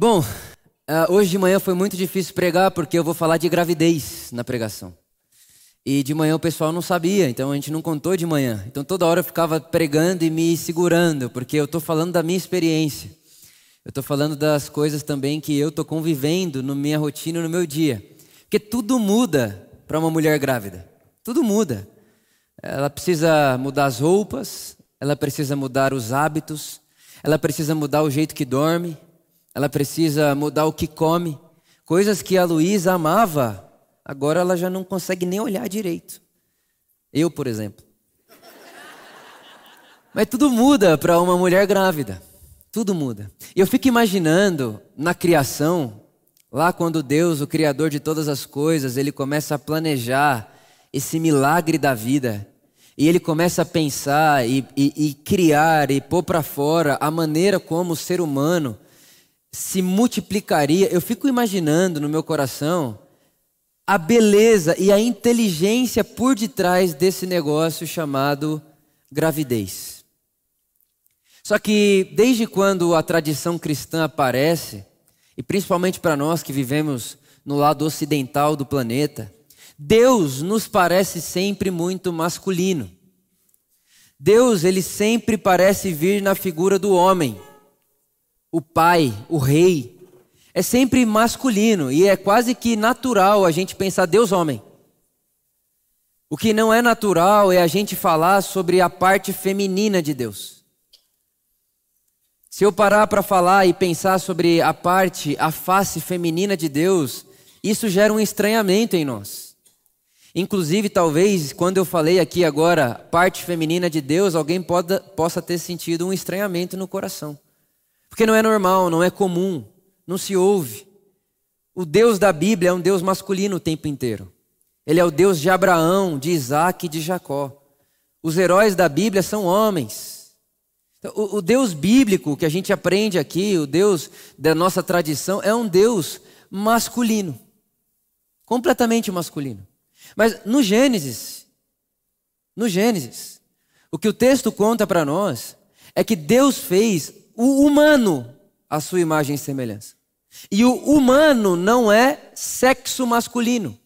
Bom, uh, hoje de manhã foi muito difícil pregar porque eu vou falar de gravidez na pregação. E de manhã o pessoal não sabia, então a gente não contou de manhã. Então toda hora eu ficava pregando e me segurando, porque eu estou falando da minha experiência. Eu estou falando das coisas também que eu estou convivendo na minha rotina, no meu dia. Porque tudo muda para uma mulher grávida. Tudo muda. Ela precisa mudar as roupas, ela precisa mudar os hábitos, ela precisa mudar o jeito que dorme, ela precisa mudar o que come. Coisas que a Luísa amava, agora ela já não consegue nem olhar direito. Eu, por exemplo. Mas tudo muda para uma mulher grávida. Tudo muda. E eu fico imaginando na criação, lá quando Deus, o Criador de todas as coisas, ele começa a planejar esse milagre da vida. E ele começa a pensar e, e, e criar e pôr para fora a maneira como o ser humano se multiplicaria. Eu fico imaginando no meu coração a beleza e a inteligência por detrás desse negócio chamado gravidez. Só que desde quando a tradição cristã aparece, e principalmente para nós que vivemos no lado ocidental do planeta, Deus nos parece sempre muito masculino. Deus, ele sempre parece vir na figura do homem o pai, o rei, é sempre masculino e é quase que natural a gente pensar Deus homem. O que não é natural é a gente falar sobre a parte feminina de Deus. Se eu parar para falar e pensar sobre a parte, a face feminina de Deus, isso gera um estranhamento em nós. Inclusive, talvez, quando eu falei aqui agora, parte feminina de Deus, alguém possa ter sentido um estranhamento no coração. Porque não é normal, não é comum, não se ouve. O Deus da Bíblia é um Deus masculino o tempo inteiro. Ele é o Deus de Abraão, de Isaac e de Jacó. Os heróis da Bíblia são homens. Então, o, o Deus bíblico que a gente aprende aqui, o Deus da nossa tradição, é um Deus masculino. Completamente masculino. Mas no Gênesis, no Gênesis, o que o texto conta para nós é que Deus fez o humano à sua imagem e semelhança. E o humano não é sexo masculino.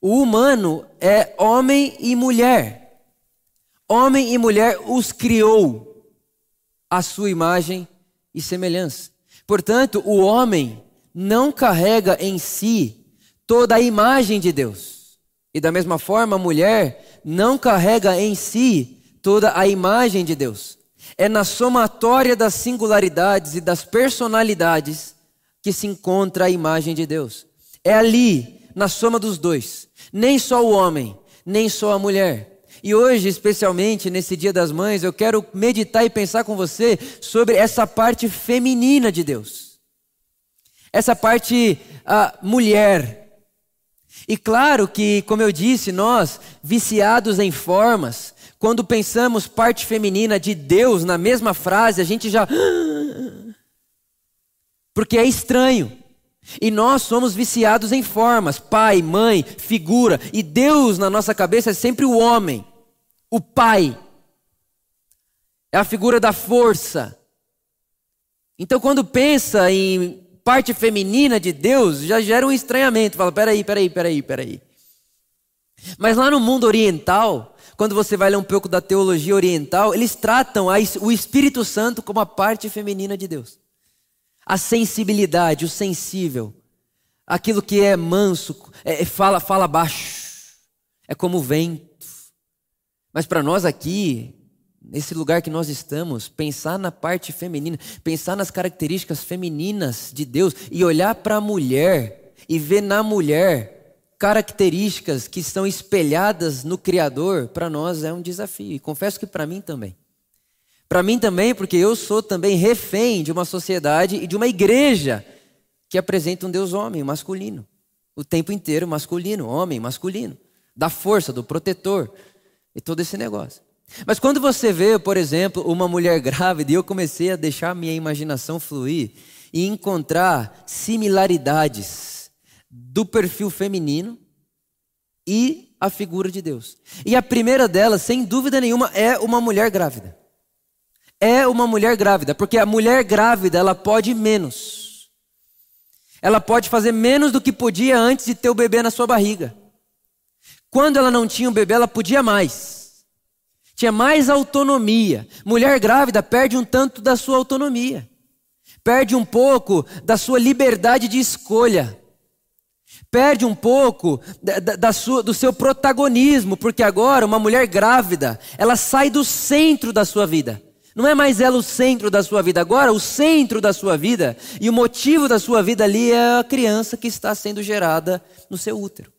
O humano é homem e mulher. Homem e mulher os criou à sua imagem e semelhança. Portanto, o homem não carrega em si toda a imagem de Deus. E da mesma forma, a mulher não carrega em si toda a imagem de Deus. É na somatória das singularidades e das personalidades que se encontra a imagem de Deus. É ali, na soma dos dois. Nem só o homem, nem só a mulher. E hoje, especialmente nesse Dia das Mães, eu quero meditar e pensar com você sobre essa parte feminina de Deus. Essa parte a mulher. E claro que, como eu disse, nós, viciados em formas, quando pensamos parte feminina de Deus na mesma frase, a gente já. Porque é estranho. E nós somos viciados em formas, pai, mãe, figura. E Deus na nossa cabeça é sempre o homem, o pai. É a figura da força. Então, quando pensa em parte feminina de Deus, já gera um estranhamento. Fala, peraí, peraí, peraí, peraí. Mas lá no mundo oriental, quando você vai ler um pouco da teologia oriental, eles tratam o Espírito Santo como a parte feminina de Deus. A sensibilidade, o sensível, aquilo que é manso, é, é fala, fala baixo, é como o vento. Mas para nós aqui, nesse lugar que nós estamos, pensar na parte feminina, pensar nas características femininas de Deus e olhar para a mulher e ver na mulher características que estão espelhadas no Criador, para nós é um desafio. E confesso que para mim também. Para mim também, porque eu sou também refém de uma sociedade e de uma igreja que apresenta um Deus homem, masculino. O tempo inteiro masculino, homem, masculino. Da força, do protetor e todo esse negócio. Mas quando você vê, por exemplo, uma mulher grávida, e eu comecei a deixar minha imaginação fluir e encontrar similaridades do perfil feminino e a figura de Deus. E a primeira delas, sem dúvida nenhuma, é uma mulher grávida. É uma mulher grávida, porque a mulher grávida ela pode menos. Ela pode fazer menos do que podia antes de ter o bebê na sua barriga. Quando ela não tinha o bebê, ela podia mais. Tinha mais autonomia. Mulher grávida perde um tanto da sua autonomia. Perde um pouco da sua liberdade de escolha. Perde um pouco da, da, sua, do seu protagonismo, porque agora uma mulher grávida, ela sai do centro da sua vida. Não é mais ela o centro da sua vida. Agora, o centro da sua vida e o motivo da sua vida ali é a criança que está sendo gerada no seu útero.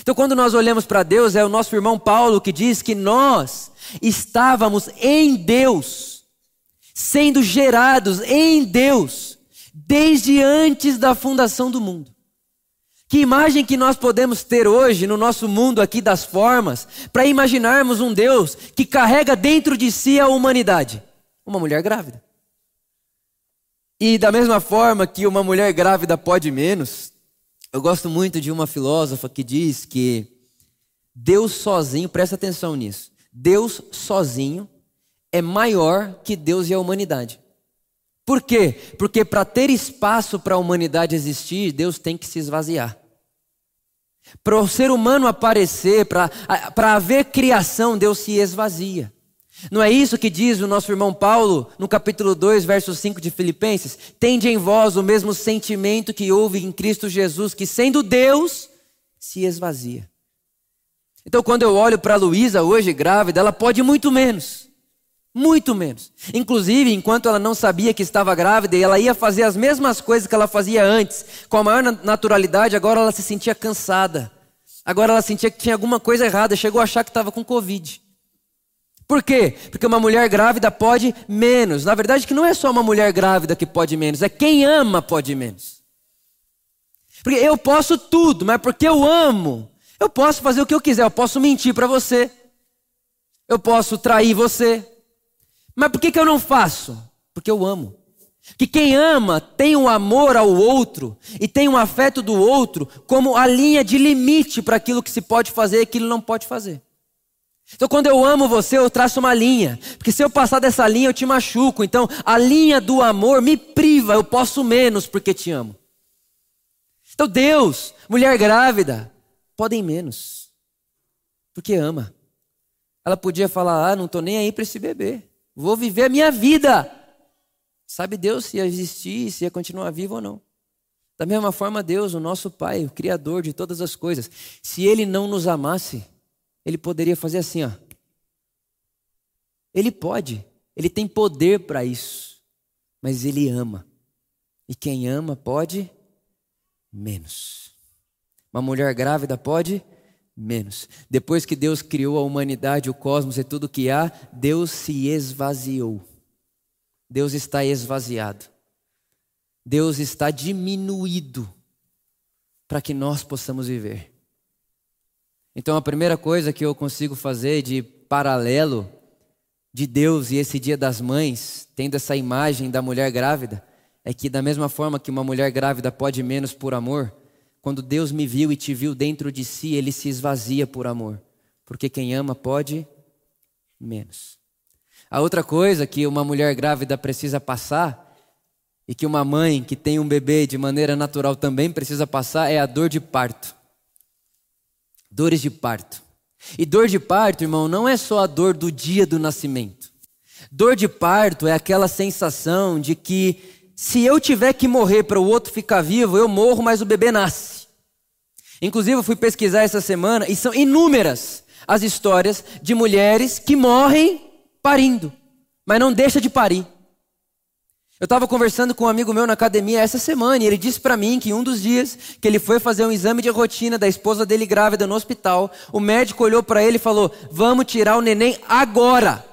Então, quando nós olhamos para Deus, é o nosso irmão Paulo que diz que nós estávamos em Deus, sendo gerados em Deus, desde antes da fundação do mundo. Que imagem que nós podemos ter hoje no nosso mundo aqui das formas, para imaginarmos um Deus que carrega dentro de si a humanidade? uma mulher grávida. E da mesma forma que uma mulher grávida pode menos, eu gosto muito de uma filósofa que diz que Deus sozinho, presta atenção nisso, Deus sozinho é maior que Deus e a humanidade. Por quê? Porque para ter espaço para a humanidade existir, Deus tem que se esvaziar. Para o ser humano aparecer, para haver criação, Deus se esvazia. Não é isso que diz o nosso irmão Paulo no capítulo 2, verso 5 de Filipenses? Tende em vós o mesmo sentimento que houve em Cristo Jesus, que sendo Deus, se esvazia. Então, quando eu olho para a Luísa hoje grávida, ela pode muito menos. Muito menos. Inclusive, enquanto ela não sabia que estava grávida e ela ia fazer as mesmas coisas que ela fazia antes, com a maior naturalidade, agora ela se sentia cansada. Agora ela sentia que tinha alguma coisa errada, chegou a achar que estava com Covid. Por quê? Porque uma mulher grávida pode menos. Na verdade, que não é só uma mulher grávida que pode menos, é quem ama pode menos. Porque eu posso tudo, mas porque eu amo, eu posso fazer o que eu quiser, eu posso mentir para você, eu posso trair você. Mas por que, que eu não faço? Porque eu amo. Que quem ama tem um amor ao outro e tem um afeto do outro como a linha de limite para aquilo que se pode fazer e aquilo não pode fazer. Então, quando eu amo você, eu traço uma linha. Porque se eu passar dessa linha, eu te machuco. Então, a linha do amor me priva. Eu posso menos porque te amo. Então, Deus, mulher grávida, podem menos. Porque ama. Ela podia falar: Ah, não estou nem aí para esse bebê. Vou viver a minha vida. Sabe Deus se ia existir, se ia continuar vivo ou não. Da mesma forma, Deus, o nosso Pai, o Criador de todas as coisas, se Ele não nos amasse, ele poderia fazer assim, ó. Ele pode, ele tem poder para isso, mas ele ama. E quem ama pode menos. Uma mulher grávida pode menos. Depois que Deus criou a humanidade, o cosmos e tudo que há, Deus se esvaziou. Deus está esvaziado. Deus está diminuído para que nós possamos viver. Então a primeira coisa que eu consigo fazer de paralelo de Deus e esse dia das mães, tendo essa imagem da mulher grávida, é que da mesma forma que uma mulher grávida pode menos por amor, quando Deus me viu e te viu dentro de si, ele se esvazia por amor. Porque quem ama pode menos. A outra coisa que uma mulher grávida precisa passar, e que uma mãe que tem um bebê de maneira natural também precisa passar, é a dor de parto. Dores de parto. E dor de parto, irmão, não é só a dor do dia do nascimento. Dor de parto é aquela sensação de que se eu tiver que morrer para o outro ficar vivo, eu morro, mas o bebê nasce. Inclusive, eu fui pesquisar essa semana e são inúmeras as histórias de mulheres que morrem parindo, mas não deixa de parir. Eu estava conversando com um amigo meu na academia essa semana e ele disse para mim que um dos dias que ele foi fazer um exame de rotina da esposa dele grávida no hospital, o médico olhou para ele e falou: Vamos tirar o neném agora.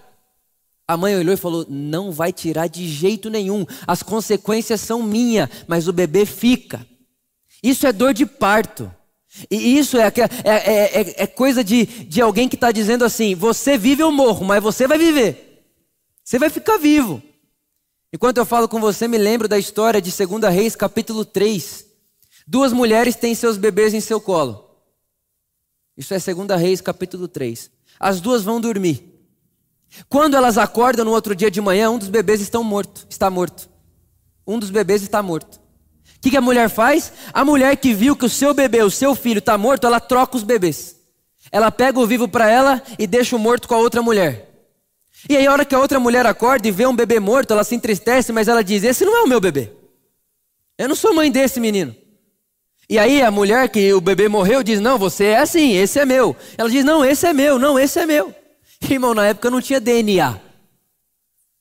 A mãe olhou e falou: Não vai tirar de jeito nenhum, as consequências são minhas, mas o bebê fica. Isso é dor de parto. E isso é, é, é, é, é coisa de, de alguém que está dizendo assim: Você vive ou morro, mas você vai viver. Você vai ficar vivo. Enquanto eu falo com você, me lembro da história de 2 Reis, capítulo 3. Duas mulheres têm seus bebês em seu colo. Isso é 2 Reis, capítulo 3. As duas vão dormir. Quando elas acordam no outro dia de manhã, um dos bebês está morto, está morto. Um dos bebês está morto. Que, que a mulher faz? A mulher que viu que o seu bebê, o seu filho está morto, ela troca os bebês. Ela pega o vivo para ela e deixa o morto com a outra mulher. E aí, a hora que a outra mulher acorda e vê um bebê morto, ela se entristece, mas ela diz: Esse não é o meu bebê. Eu não sou mãe desse menino. E aí, a mulher que o bebê morreu diz: Não, você é assim, esse é meu. Ela diz: Não, esse é meu, não, esse é meu. Irmão, na época não tinha DNA.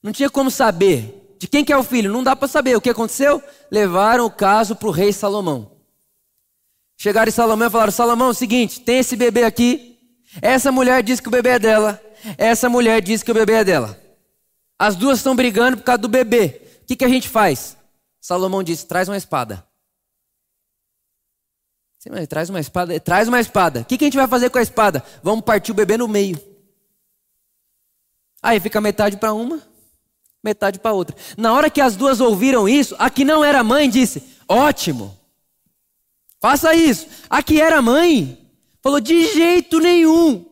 Não tinha como saber de quem que é o filho? Não dá para saber. O que aconteceu? Levaram o caso para o rei Salomão. Chegaram em Salomão e falaram: Salomão, é o seguinte, tem esse bebê aqui. Essa mulher diz que o bebê é dela. Essa mulher diz que o bebê é dela. As duas estão brigando por causa do bebê. O que, que a gente faz? Salomão disse: traz uma espada. Traz uma espada. Traz uma espada. O que, que a gente vai fazer com a espada? Vamos partir o bebê no meio. Aí fica metade para uma, metade para outra. Na hora que as duas ouviram isso, a que não era mãe disse: Ótimo, faça isso. A que era mãe falou: De jeito nenhum,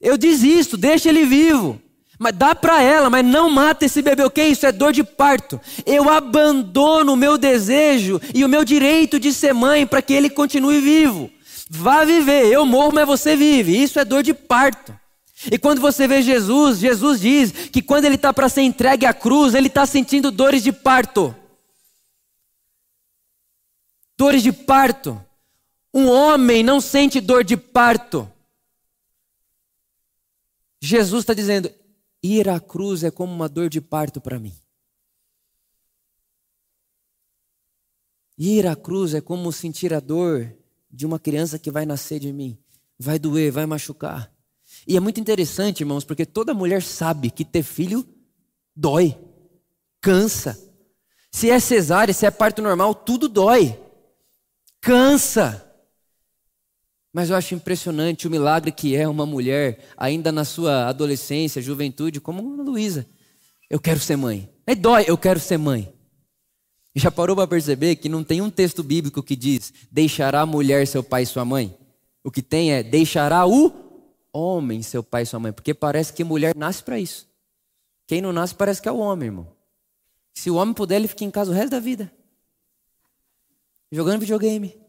eu desisto, deixa ele vivo. Mas dá para ela, mas não mata esse bebê. O que é isso? É dor de parto. Eu abandono o meu desejo e o meu direito de ser mãe para que ele continue vivo. Vá viver. Eu morro, mas você vive. Isso é dor de parto. E quando você vê Jesus, Jesus diz que quando ele está para ser entregue à cruz, ele está sentindo dores de parto. Dores de parto. Um homem não sente dor de parto. Jesus está dizendo: ir à cruz é como uma dor de parto para mim. Ir à cruz é como sentir a dor de uma criança que vai nascer de mim. Vai doer, vai machucar. E é muito interessante, irmãos, porque toda mulher sabe que ter filho dói, cansa. Se é cesárea, se é parto normal, tudo dói, cansa. Mas eu acho impressionante o milagre que é uma mulher, ainda na sua adolescência, juventude, como a Luísa. Eu quero ser mãe. É dói, eu quero ser mãe. Já parou para perceber que não tem um texto bíblico que diz: deixará a mulher seu pai e sua mãe? O que tem é: deixará o homem, seu pai e sua mãe, porque parece que mulher nasce para isso. Quem não nasce parece que é o homem, irmão. Se o homem puder, ele fica em casa o resto da vida. Jogando videogame.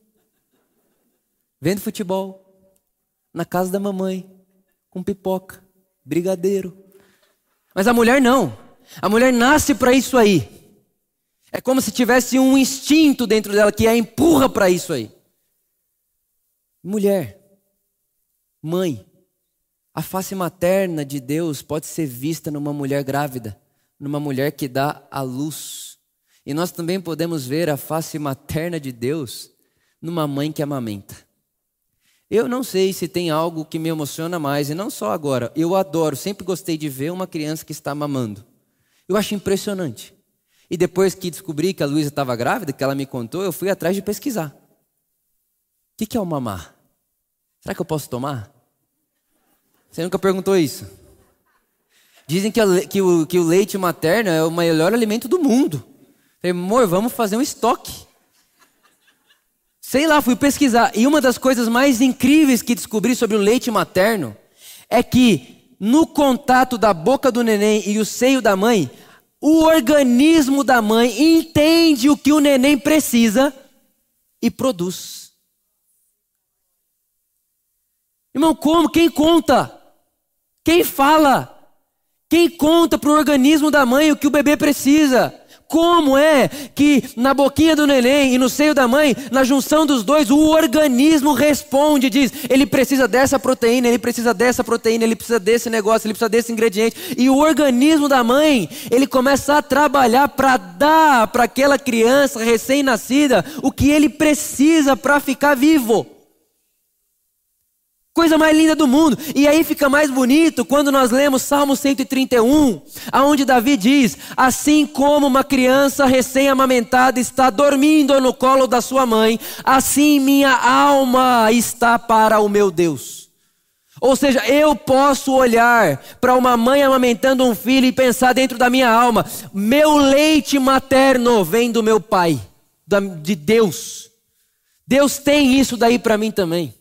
Vendo futebol. Na casa da mamãe. Com pipoca. Brigadeiro. Mas a mulher não. A mulher nasce para isso aí. É como se tivesse um instinto dentro dela que a empurra para isso aí. Mulher. Mãe. A face materna de Deus pode ser vista numa mulher grávida, numa mulher que dá a luz. E nós também podemos ver a face materna de Deus numa mãe que amamenta. Eu não sei se tem algo que me emociona mais, e não só agora. Eu adoro, sempre gostei de ver uma criança que está mamando. Eu acho impressionante. E depois que descobri que a Luísa estava grávida, que ela me contou, eu fui atrás de pesquisar. O que é o mamar? Será que eu posso tomar? Você nunca perguntou isso? Dizem que, a, que, o, que o leite materno é o melhor alimento do mundo. Falei, amor, vamos fazer um estoque. Sei lá, fui pesquisar. E uma das coisas mais incríveis que descobri sobre o leite materno é que no contato da boca do neném e o seio da mãe, o organismo da mãe entende o que o neném precisa e produz. Irmão, como? Quem conta? Quem fala? Quem conta para o organismo da mãe o que o bebê precisa? Como é que na boquinha do neném e no seio da mãe, na junção dos dois, o organismo responde, diz: ele precisa dessa proteína, ele precisa dessa proteína, ele precisa desse negócio, ele precisa desse ingrediente. E o organismo da mãe, ele começa a trabalhar para dar para aquela criança recém-nascida o que ele precisa para ficar vivo. Coisa mais linda do mundo. E aí fica mais bonito quando nós lemos Salmo 131, aonde Davi diz: Assim como uma criança recém-amamentada está dormindo no colo da sua mãe, assim minha alma está para o meu Deus. Ou seja, eu posso olhar para uma mãe amamentando um filho e pensar dentro da minha alma: meu leite materno vem do meu pai, de Deus. Deus tem isso daí para mim também.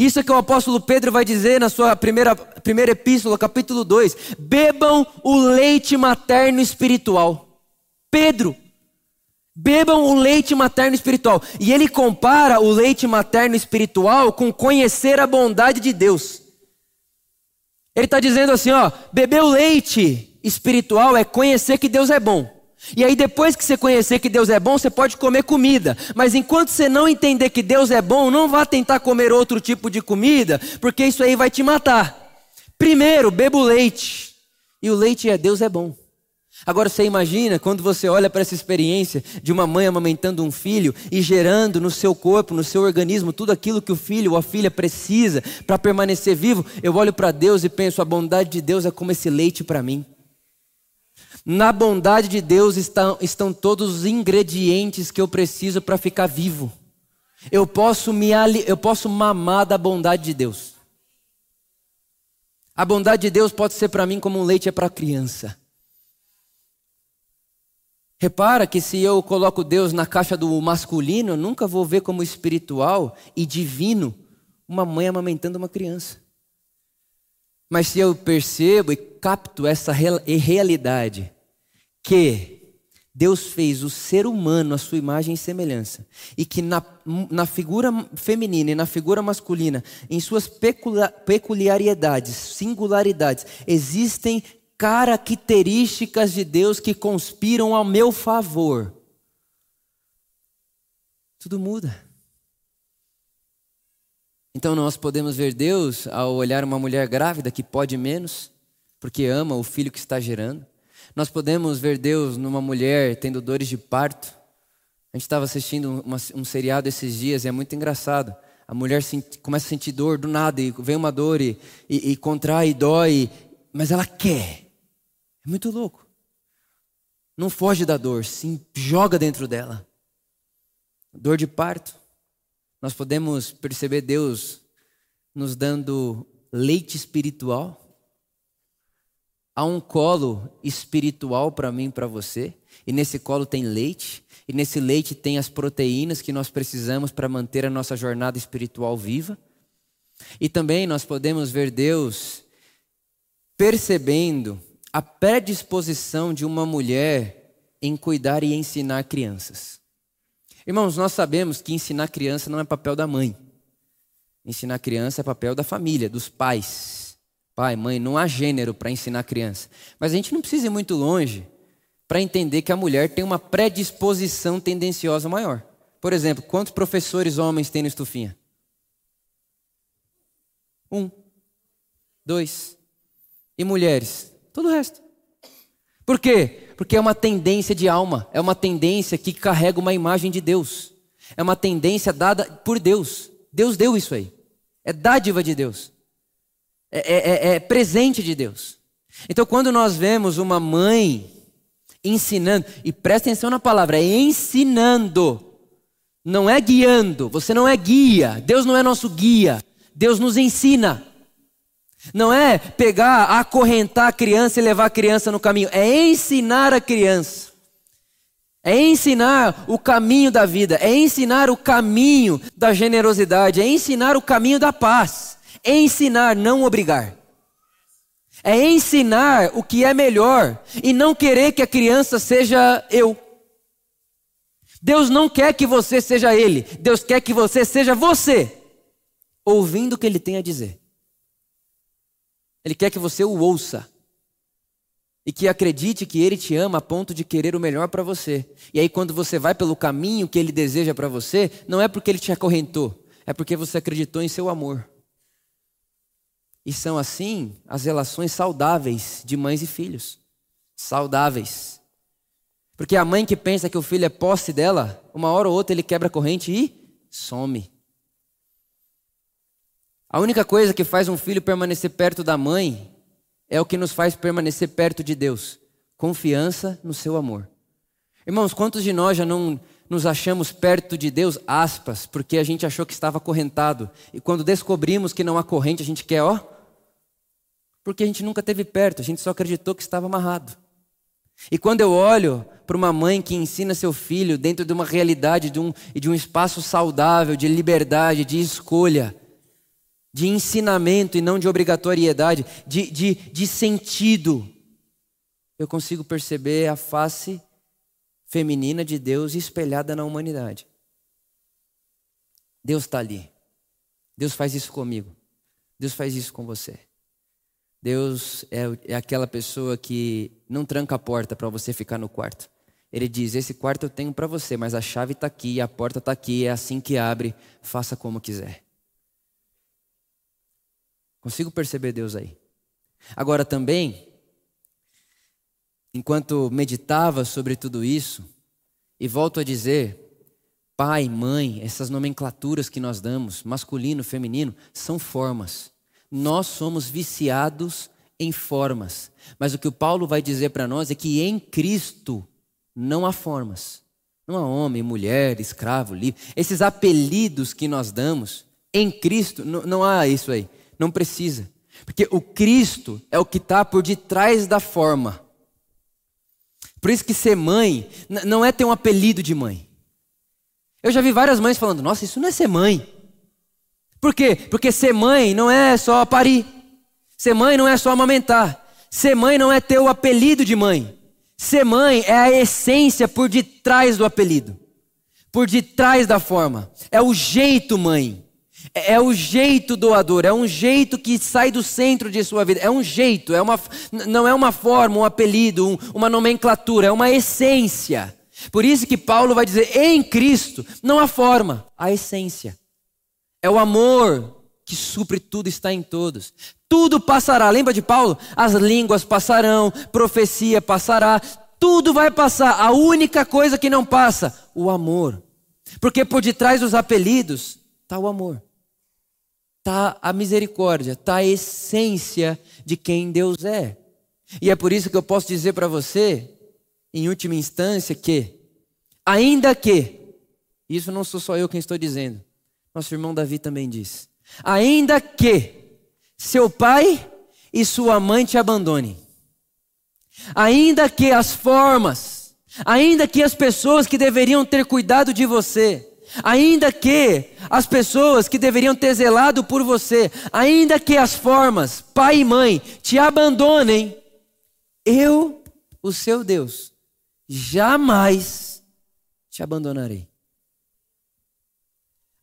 Isso é que o apóstolo Pedro vai dizer na sua primeira, primeira epístola, capítulo 2: bebam o leite materno espiritual. Pedro, Bebam o leite materno espiritual. E ele compara o leite materno espiritual com conhecer a bondade de Deus. Ele está dizendo assim: ó, beber o leite espiritual é conhecer que Deus é bom. E aí, depois que você conhecer que Deus é bom, você pode comer comida. Mas enquanto você não entender que Deus é bom, não vá tentar comer outro tipo de comida, porque isso aí vai te matar. Primeiro, beba o leite. E o leite é Deus é bom. Agora você imagina quando você olha para essa experiência de uma mãe amamentando um filho e gerando no seu corpo, no seu organismo, tudo aquilo que o filho ou a filha precisa para permanecer vivo. Eu olho para Deus e penso: a bondade de Deus é como esse leite para mim. Na bondade de Deus estão, estão todos os ingredientes que eu preciso para ficar vivo. Eu posso, me, eu posso mamar da bondade de Deus. A bondade de Deus pode ser para mim como um leite é para a criança. Repara que se eu coloco Deus na caixa do masculino, eu nunca vou ver como espiritual e divino uma mãe amamentando uma criança. Mas se eu percebo e capto essa realidade, que Deus fez o ser humano à sua imagem e semelhança, e que na, na figura feminina e na figura masculina, em suas peculiaridades, singularidades, existem características de Deus que conspiram ao meu favor. Tudo muda. Então nós podemos ver Deus ao olhar uma mulher grávida que pode menos, porque ama o filho que está gerando. Nós podemos ver Deus numa mulher tendo dores de parto. A gente estava assistindo uma, um seriado esses dias e é muito engraçado. A mulher começa a sentir dor do nada e vem uma dor e, e, e contrai e dói, mas ela quer. É muito louco. Não foge da dor, se joga dentro dela. Dor de parto. Nós podemos perceber Deus nos dando leite espiritual. Há um colo espiritual para mim e para você, e nesse colo tem leite, e nesse leite tem as proteínas que nós precisamos para manter a nossa jornada espiritual viva. E também nós podemos ver Deus percebendo a predisposição de uma mulher em cuidar e ensinar crianças. Irmãos, nós sabemos que ensinar criança não é papel da mãe. Ensinar criança é papel da família, dos pais. Pai, mãe, não há gênero para ensinar criança. Mas a gente não precisa ir muito longe para entender que a mulher tem uma predisposição tendenciosa maior. Por exemplo, quantos professores homens tem no Estufinha? Um. Dois. E mulheres? Todo o resto. Por quê? Porque é uma tendência de alma, é uma tendência que carrega uma imagem de Deus. É uma tendência dada por Deus. Deus deu isso aí. É dádiva de Deus. É, é, é, é presente de Deus. Então, quando nós vemos uma mãe ensinando, e presta atenção na palavra, é ensinando, não é guiando. Você não é guia. Deus não é nosso guia. Deus nos ensina. Não é pegar, acorrentar a criança e levar a criança no caminho, é ensinar a criança. É ensinar o caminho da vida, é ensinar o caminho da generosidade, é ensinar o caminho da paz, ensinar, não obrigar. É ensinar o que é melhor e não querer que a criança seja eu. Deus não quer que você seja ele, Deus quer que você seja você, ouvindo o que ele tem a dizer. Ele quer que você o ouça. E que acredite que ele te ama a ponto de querer o melhor para você. E aí, quando você vai pelo caminho que ele deseja para você, não é porque ele te acorrentou, é porque você acreditou em seu amor. E são assim as relações saudáveis de mães e filhos. Saudáveis. Porque a mãe que pensa que o filho é posse dela, uma hora ou outra ele quebra a corrente e some. A única coisa que faz um filho permanecer perto da mãe é o que nos faz permanecer perto de Deus: confiança no seu amor. Irmãos, quantos de nós já não nos achamos perto de Deus, aspas, porque a gente achou que estava acorrentado, e quando descobrimos que não há corrente, a gente quer, ó, porque a gente nunca teve perto, a gente só acreditou que estava amarrado. E quando eu olho para uma mãe que ensina seu filho dentro de uma realidade, de um, de um espaço saudável, de liberdade, de escolha, de ensinamento e não de obrigatoriedade, de, de, de sentido, eu consigo perceber a face feminina de Deus espelhada na humanidade. Deus está ali. Deus faz isso comigo. Deus faz isso com você. Deus é, é aquela pessoa que não tranca a porta para você ficar no quarto. Ele diz: Esse quarto eu tenho para você, mas a chave está aqui, a porta está aqui, é assim que abre, faça como quiser. Consigo perceber Deus aí. Agora também, enquanto meditava sobre tudo isso, e volto a dizer, pai, mãe, essas nomenclaturas que nós damos, masculino, feminino, são formas. Nós somos viciados em formas. Mas o que o Paulo vai dizer para nós é que em Cristo não há formas. Não há homem, mulher, escravo, livre. Esses apelidos que nós damos, em Cristo, não, não há isso aí. Não precisa. Porque o Cristo é o que está por detrás da forma. Por isso que ser mãe não é ter um apelido de mãe. Eu já vi várias mães falando: nossa, isso não é ser mãe. Por quê? Porque ser mãe não é só parir. Ser mãe não é só amamentar. Ser mãe não é ter o apelido de mãe. Ser mãe é a essência por detrás do apelido, por detrás da forma. É o jeito mãe. É, é o jeito doador, é um jeito que sai do centro de sua vida. É um jeito, é uma, não é uma forma, um apelido, um, uma nomenclatura, é uma essência. Por isso que Paulo vai dizer: em Cristo, não há forma, a essência. É o amor que supre tudo, está em todos. Tudo passará. Lembra de Paulo? As línguas passarão, profecia passará, tudo vai passar. A única coisa que não passa, o amor. Porque por detrás dos apelidos está o amor está a misericórdia, está a essência de quem Deus é. E é por isso que eu posso dizer para você, em última instância, que, ainda que, isso não sou só eu quem estou dizendo, nosso irmão Davi também diz, ainda que seu pai e sua mãe te abandonem, ainda que as formas, ainda que as pessoas que deveriam ter cuidado de você, Ainda que as pessoas que deveriam ter zelado por você, ainda que as formas, pai e mãe, te abandonem, eu, o seu Deus, jamais te abandonarei.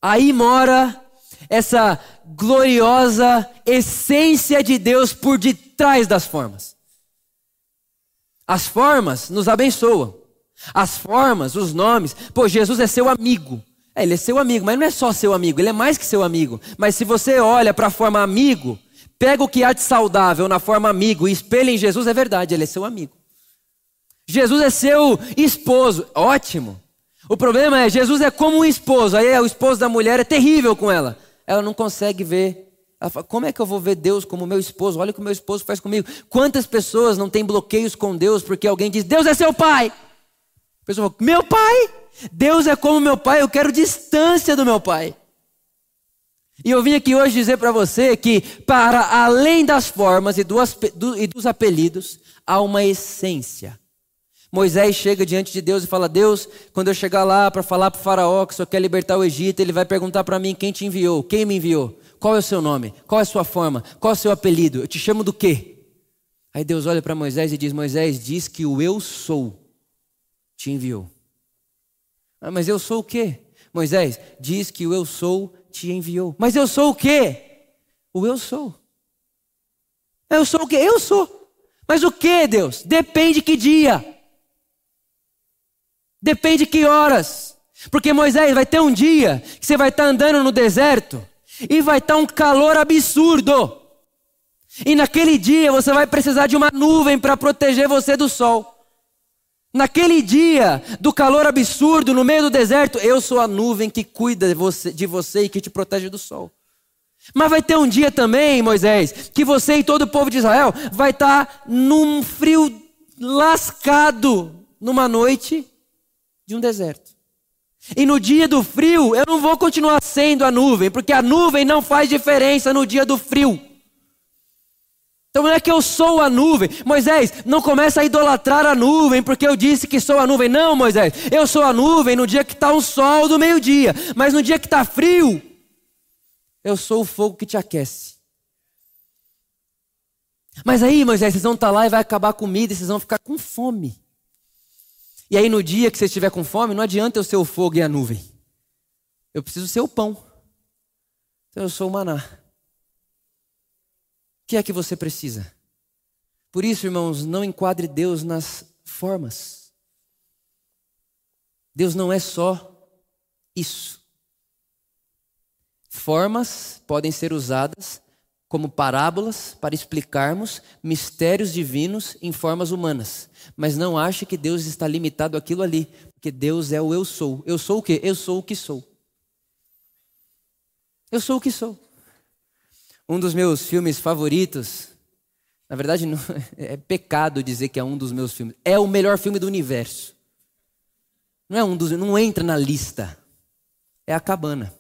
Aí mora essa gloriosa essência de Deus por detrás das formas. As formas nos abençoam. As formas, os nomes. Pô, Jesus é seu amigo. É, ele é seu amigo, mas não é só seu amigo, ele é mais que seu amigo. Mas se você olha para a forma amigo, pega o que há de saudável na forma amigo e espelha em Jesus, é verdade, ele é seu amigo. Jesus é seu esposo, ótimo. O problema é, Jesus é como um esposo, aí é, o esposo da mulher é terrível com ela. Ela não consegue ver. Ela fala, como é que eu vou ver Deus como meu esposo? Olha o que meu esposo faz comigo. Quantas pessoas não têm bloqueios com Deus porque alguém diz, Deus é seu pai? A pessoa fala, meu pai? Deus é como meu pai, eu quero distância do meu pai. E eu vim aqui hoje dizer para você que, para além das formas e dos apelidos, há uma essência. Moisés chega diante de Deus e fala: Deus, quando eu chegar lá para falar para o Faraó que só quer libertar o Egito, ele vai perguntar para mim quem te enviou, quem me enviou, qual é o seu nome, qual é a sua forma, qual é o seu apelido, eu te chamo do quê? Aí Deus olha para Moisés e diz: Moisés, diz que o eu sou te enviou. Ah, mas eu sou o quê? Moisés, diz que o eu sou te enviou. Mas eu sou o quê? O eu sou. Eu sou o quê? Eu sou. Mas o que, Deus? Depende que dia. Depende que horas. Porque Moisés vai ter um dia que você vai estar andando no deserto e vai estar um calor absurdo. E naquele dia você vai precisar de uma nuvem para proteger você do sol. Naquele dia do calor absurdo no meio do deserto, eu sou a nuvem que cuida de você, de você e que te protege do sol. Mas vai ter um dia também, Moisés, que você e todo o povo de Israel vai estar num frio lascado numa noite de um deserto. E no dia do frio, eu não vou continuar sendo a nuvem, porque a nuvem não faz diferença no dia do frio. Então não é que eu sou a nuvem. Moisés, não começa a idolatrar a nuvem, porque eu disse que sou a nuvem. Não, Moisés, eu sou a nuvem no dia que está o sol do meio-dia. Mas no dia que está frio, eu sou o fogo que te aquece. Mas aí, Moisés, vocês vão estar tá lá e vai acabar a comida vocês vão ficar com fome. E aí no dia que você estiver com fome, não adianta eu ser o fogo e a nuvem. Eu preciso ser o pão. Então eu sou o maná. O que é que você precisa? Por isso, irmãos, não enquadre Deus nas formas. Deus não é só isso. Formas podem ser usadas como parábolas para explicarmos mistérios divinos em formas humanas. Mas não ache que Deus está limitado àquilo ali, porque Deus é o eu sou. Eu sou o quê? Eu sou o que sou. Eu sou o que sou. Um dos meus filmes favoritos, na verdade não, é pecado dizer que é um dos meus filmes, é o melhor filme do universo. Não é um dos, não entra na lista. É a cabana.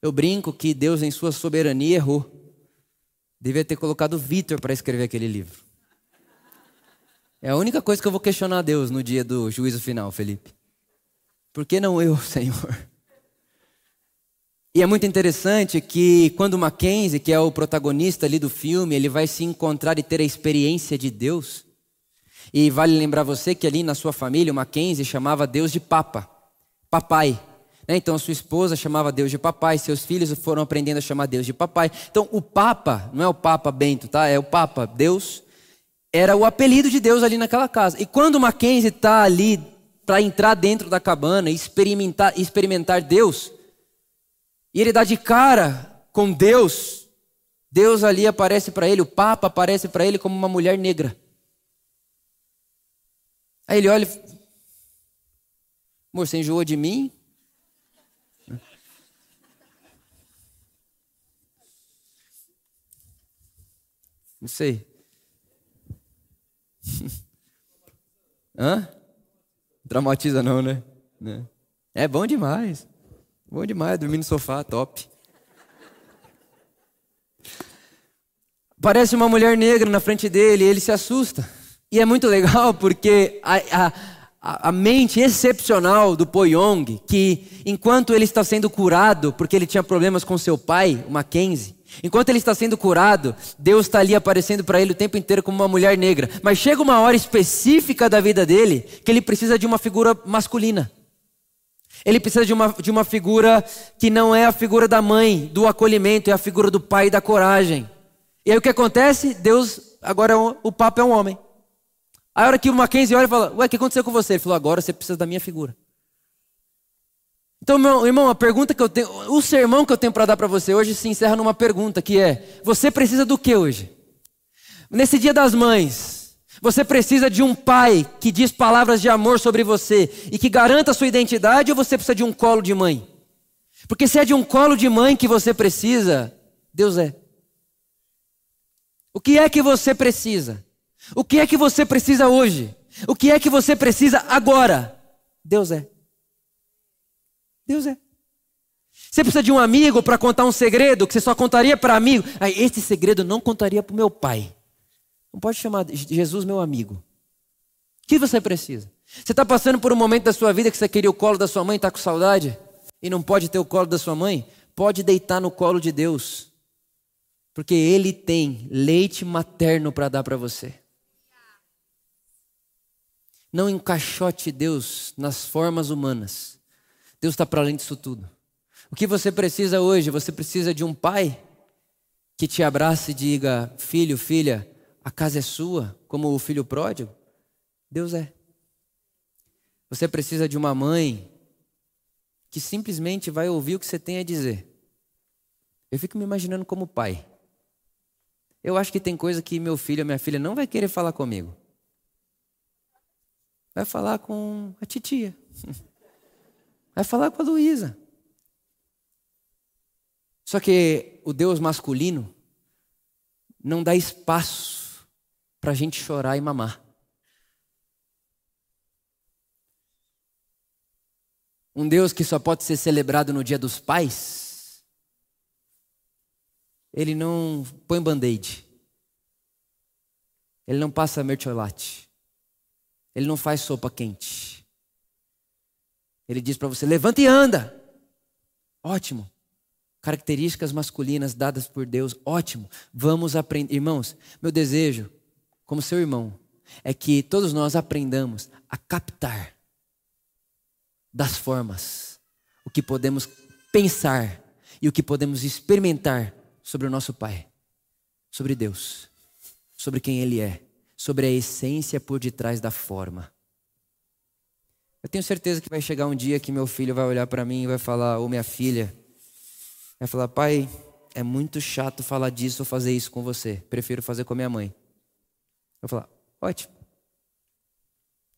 Eu brinco que Deus em sua soberania errou Devia ter colocado Vitor para escrever aquele livro. É a única coisa que eu vou questionar a Deus no dia do juízo final, Felipe. Por que não eu, Senhor? E é muito interessante que quando Mackenzie, que é o protagonista ali do filme, ele vai se encontrar e ter a experiência de Deus. E vale lembrar você que ali na sua família, o Mackenzie chamava Deus de Papa, Papai. Né? Então, sua esposa chamava Deus de papai, seus filhos foram aprendendo a chamar Deus de papai. Então, o Papa, não é o Papa Bento, tá? É o Papa, Deus, era o apelido de Deus ali naquela casa. E quando Mackenzie está ali para entrar dentro da cabana e experimentar, experimentar Deus, e ele dá de cara com Deus, Deus ali aparece para ele, o Papa aparece para ele como uma mulher negra. Aí ele olha, amor, você enjoou de mim? Não sei. Hã? Traumatiza não, né? né? É bom demais. Bom demais, dormir no sofá, top. Parece uma mulher negra na frente dele, e ele se assusta. E é muito legal porque a, a, a mente excepcional do Poyong, que enquanto ele está sendo curado, porque ele tinha problemas com seu pai, o Mackenzie, Enquanto ele está sendo curado, Deus está ali aparecendo para ele o tempo inteiro como uma mulher negra. Mas chega uma hora específica da vida dele que ele precisa de uma figura masculina. Ele precisa de uma, de uma figura que não é a figura da mãe, do acolhimento, é a figura do pai e da coragem. E aí o que acontece? Deus, agora é um, o Papa é um homem. Aí a hora que o Mackenzie olha e fala: Ué, o que aconteceu com você? Ele falou: Agora você precisa da minha figura. Então, meu irmão, a pergunta que eu tenho, o sermão que eu tenho para dar para você hoje se encerra numa pergunta que é: você precisa do que hoje? Nesse Dia das Mães, você precisa de um pai que diz palavras de amor sobre você e que garanta a sua identidade ou você precisa de um colo de mãe? Porque se é de um colo de mãe que você precisa, Deus é. O que é que você precisa? O que é que você precisa hoje? O que é que você precisa agora? Deus é. Deus é. Você precisa de um amigo para contar um segredo que você só contaria para amigo. Ah, esse segredo não contaria para o meu pai. Não pode chamar Jesus meu amigo. O que você precisa? Você está passando por um momento da sua vida que você queria o colo da sua mãe, está com saudade e não pode ter o colo da sua mãe? Pode deitar no colo de Deus, porque Ele tem leite materno para dar para você. Não encaixote Deus nas formas humanas. Deus está para além disso tudo. O que você precisa hoje? Você precisa de um pai que te abrace e diga: Filho, filha, a casa é sua, como o filho pródigo? Deus é. Você precisa de uma mãe que simplesmente vai ouvir o que você tem a dizer. Eu fico me imaginando como pai. Eu acho que tem coisa que meu filho minha filha não vai querer falar comigo. Vai falar com a titia. Vai falar com a Luísa. Só que o Deus masculino não dá espaço para a gente chorar e mamar. Um Deus que só pode ser celebrado no dia dos pais, ele não põe band-aid. Ele não passa mertiolate. Ele não faz sopa quente. Ele diz para você: levanta e anda. Ótimo. Características masculinas dadas por Deus, ótimo. Vamos aprender. Irmãos, meu desejo, como seu irmão, é que todos nós aprendamos a captar das formas o que podemos pensar e o que podemos experimentar sobre o nosso Pai, sobre Deus, sobre quem Ele é, sobre a essência por detrás da forma. Eu tenho certeza que vai chegar um dia que meu filho vai olhar para mim e vai falar, ou minha filha, vai falar: pai, é muito chato falar disso ou fazer isso com você, prefiro fazer com a minha mãe. Eu vou falar: ótimo.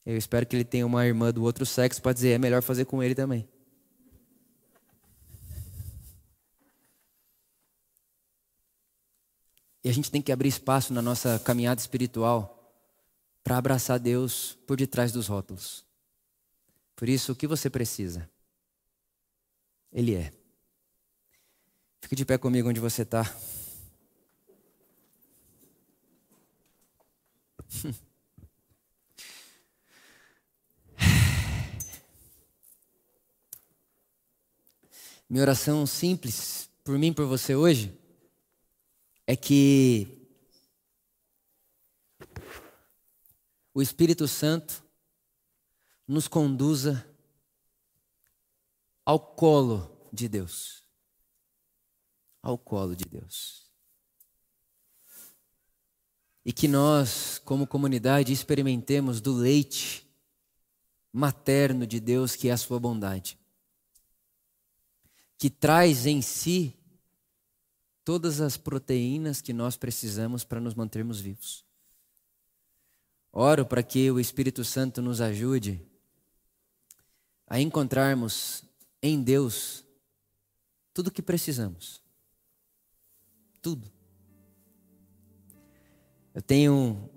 Eu espero que ele tenha uma irmã do outro sexo para dizer: é melhor fazer com ele também. E a gente tem que abrir espaço na nossa caminhada espiritual para abraçar Deus por detrás dos rótulos. Por isso, o que você precisa? Ele é. Fique de pé comigo onde você está. Minha oração simples por mim, por você hoje, é que o Espírito Santo nos conduza ao colo de Deus. Ao colo de Deus. E que nós, como comunidade, experimentemos do leite materno de Deus, que é a sua bondade. Que traz em si todas as proteínas que nós precisamos para nos mantermos vivos. Oro para que o Espírito Santo nos ajude a encontrarmos em Deus tudo o que precisamos. Tudo. Eu tenho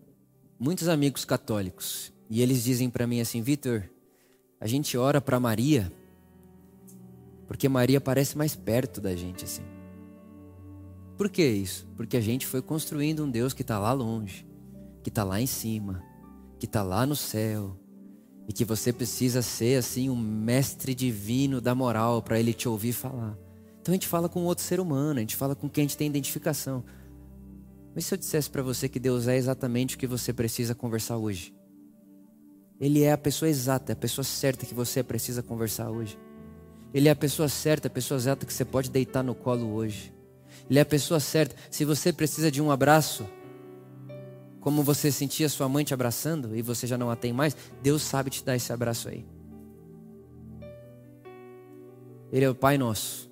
muitos amigos católicos e eles dizem para mim assim, Vitor, a gente ora para Maria porque Maria parece mais perto da gente assim. Por que isso? Porque a gente foi construindo um Deus que está lá longe, que está lá em cima, que está lá no céu, e que você precisa ser assim um mestre divino da moral para ele te ouvir falar. Então a gente fala com outro ser humano, a gente fala com quem a gente tem identificação. Mas se eu dissesse para você que Deus é exatamente o que você precisa conversar hoje? Ele é a pessoa exata, é a pessoa certa que você precisa conversar hoje. Ele é a pessoa certa, a pessoa exata que você pode deitar no colo hoje. Ele é a pessoa certa. Se você precisa de um abraço, como você sentia sua mãe te abraçando e você já não a tem mais, Deus sabe te dar esse abraço aí. Ele é o Pai Nosso.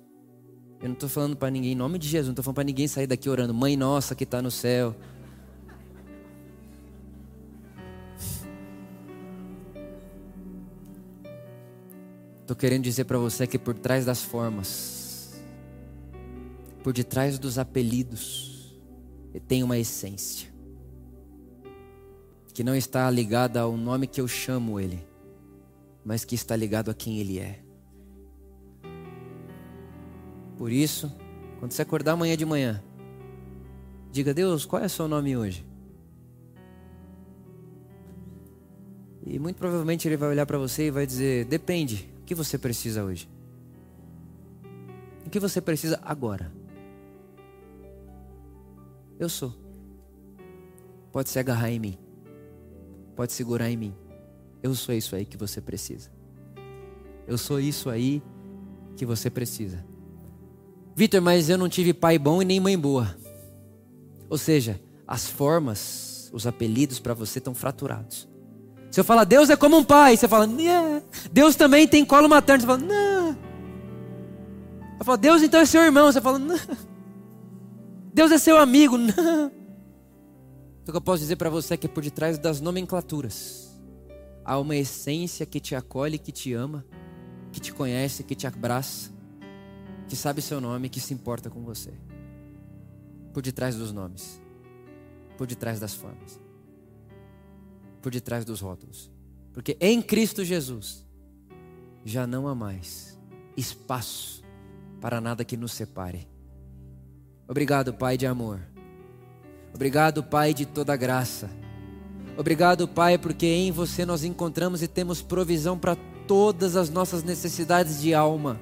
Eu não estou falando para ninguém, em nome de Jesus, não estou falando para ninguém sair daqui orando, Mãe Nossa que está no céu. Estou querendo dizer para você que por trás das formas, por detrás dos apelidos, tem uma essência que não está ligada ao nome que eu chamo Ele, mas que está ligado a quem Ele é. Por isso, quando você acordar amanhã de manhã, diga: Deus, qual é o seu nome hoje? E muito provavelmente Ele vai olhar para você e vai dizer: Depende, o que você precisa hoje? O que você precisa agora? Eu sou. Pode se agarrar em mim pode segurar em mim. Eu sou isso aí que você precisa. Eu sou isso aí que você precisa. Vitor, mas eu não tive pai bom e nem mãe boa. Ou seja, as formas, os apelidos para você estão fraturados. Se eu falar Deus é como um pai, você fala, Nhê. Deus também tem colo materno, você fala, não. Eu falo, Deus então é seu irmão, você fala, não. Deus é seu amigo, não. O que eu posso dizer para você é que por detrás das nomenclaturas há uma essência que te acolhe, que te ama, que te conhece, que te abraça, que sabe seu nome, que se importa com você. Por detrás dos nomes, por detrás das formas, por detrás dos rótulos. Porque em Cristo Jesus já não há mais espaço para nada que nos separe. Obrigado, Pai de amor Obrigado, Pai de toda graça. Obrigado, Pai, porque em você nós encontramos e temos provisão para todas as nossas necessidades de alma.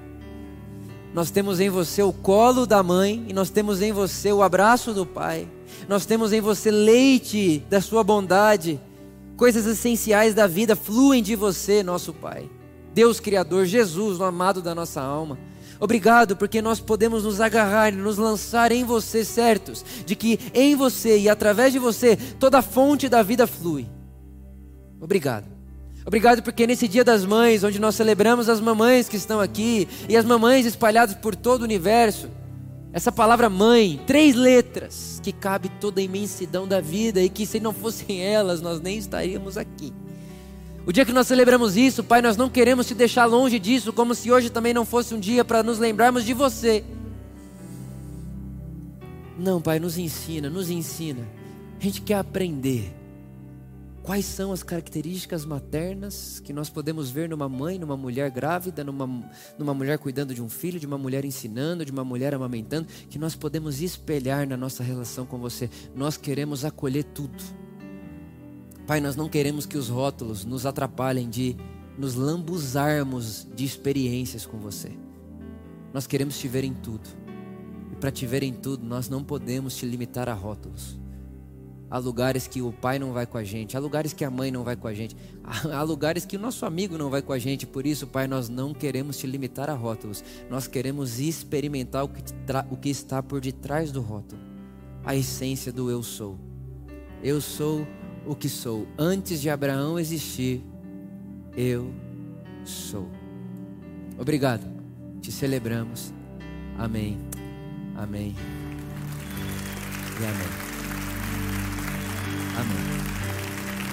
Nós temos em você o colo da mãe e nós temos em você o abraço do Pai. Nós temos em você leite da sua bondade Coisas essenciais da vida fluem de você, nosso Pai. Deus Criador, Jesus, o amado da nossa alma. Obrigado porque nós podemos nos agarrar e nos lançar em você, certos de que em você e através de você toda a fonte da vida flui. Obrigado. Obrigado porque nesse Dia das Mães, onde nós celebramos as mamães que estão aqui e as mamães espalhadas por todo o universo, essa palavra mãe, três letras, que cabe toda a imensidão da vida e que se não fossem elas, nós nem estaríamos aqui. O dia que nós celebramos isso, Pai, nós não queremos te deixar longe disso, como se hoje também não fosse um dia para nos lembrarmos de você. Não, Pai, nos ensina, nos ensina. A gente quer aprender. Quais são as características maternas que nós podemos ver numa mãe, numa mulher grávida, numa, numa mulher cuidando de um filho, de uma mulher ensinando, de uma mulher amamentando, que nós podemos espelhar na nossa relação com você? Nós queremos acolher tudo. Pai, nós não queremos que os rótulos nos atrapalhem de nos lambuzarmos de experiências com você. Nós queremos te ver em tudo. E para te ver em tudo, nós não podemos te limitar a rótulos. Há lugares que o pai não vai com a gente, há lugares que a mãe não vai com a gente, há lugares que o nosso amigo não vai com a gente. Por isso, Pai, nós não queremos te limitar a rótulos. Nós queremos experimentar o que, o que está por detrás do rótulo a essência do eu sou. Eu sou o que sou. Antes de Abraão existir, eu sou. Obrigado. Te celebramos. Amém. Amém. E amém. Amém.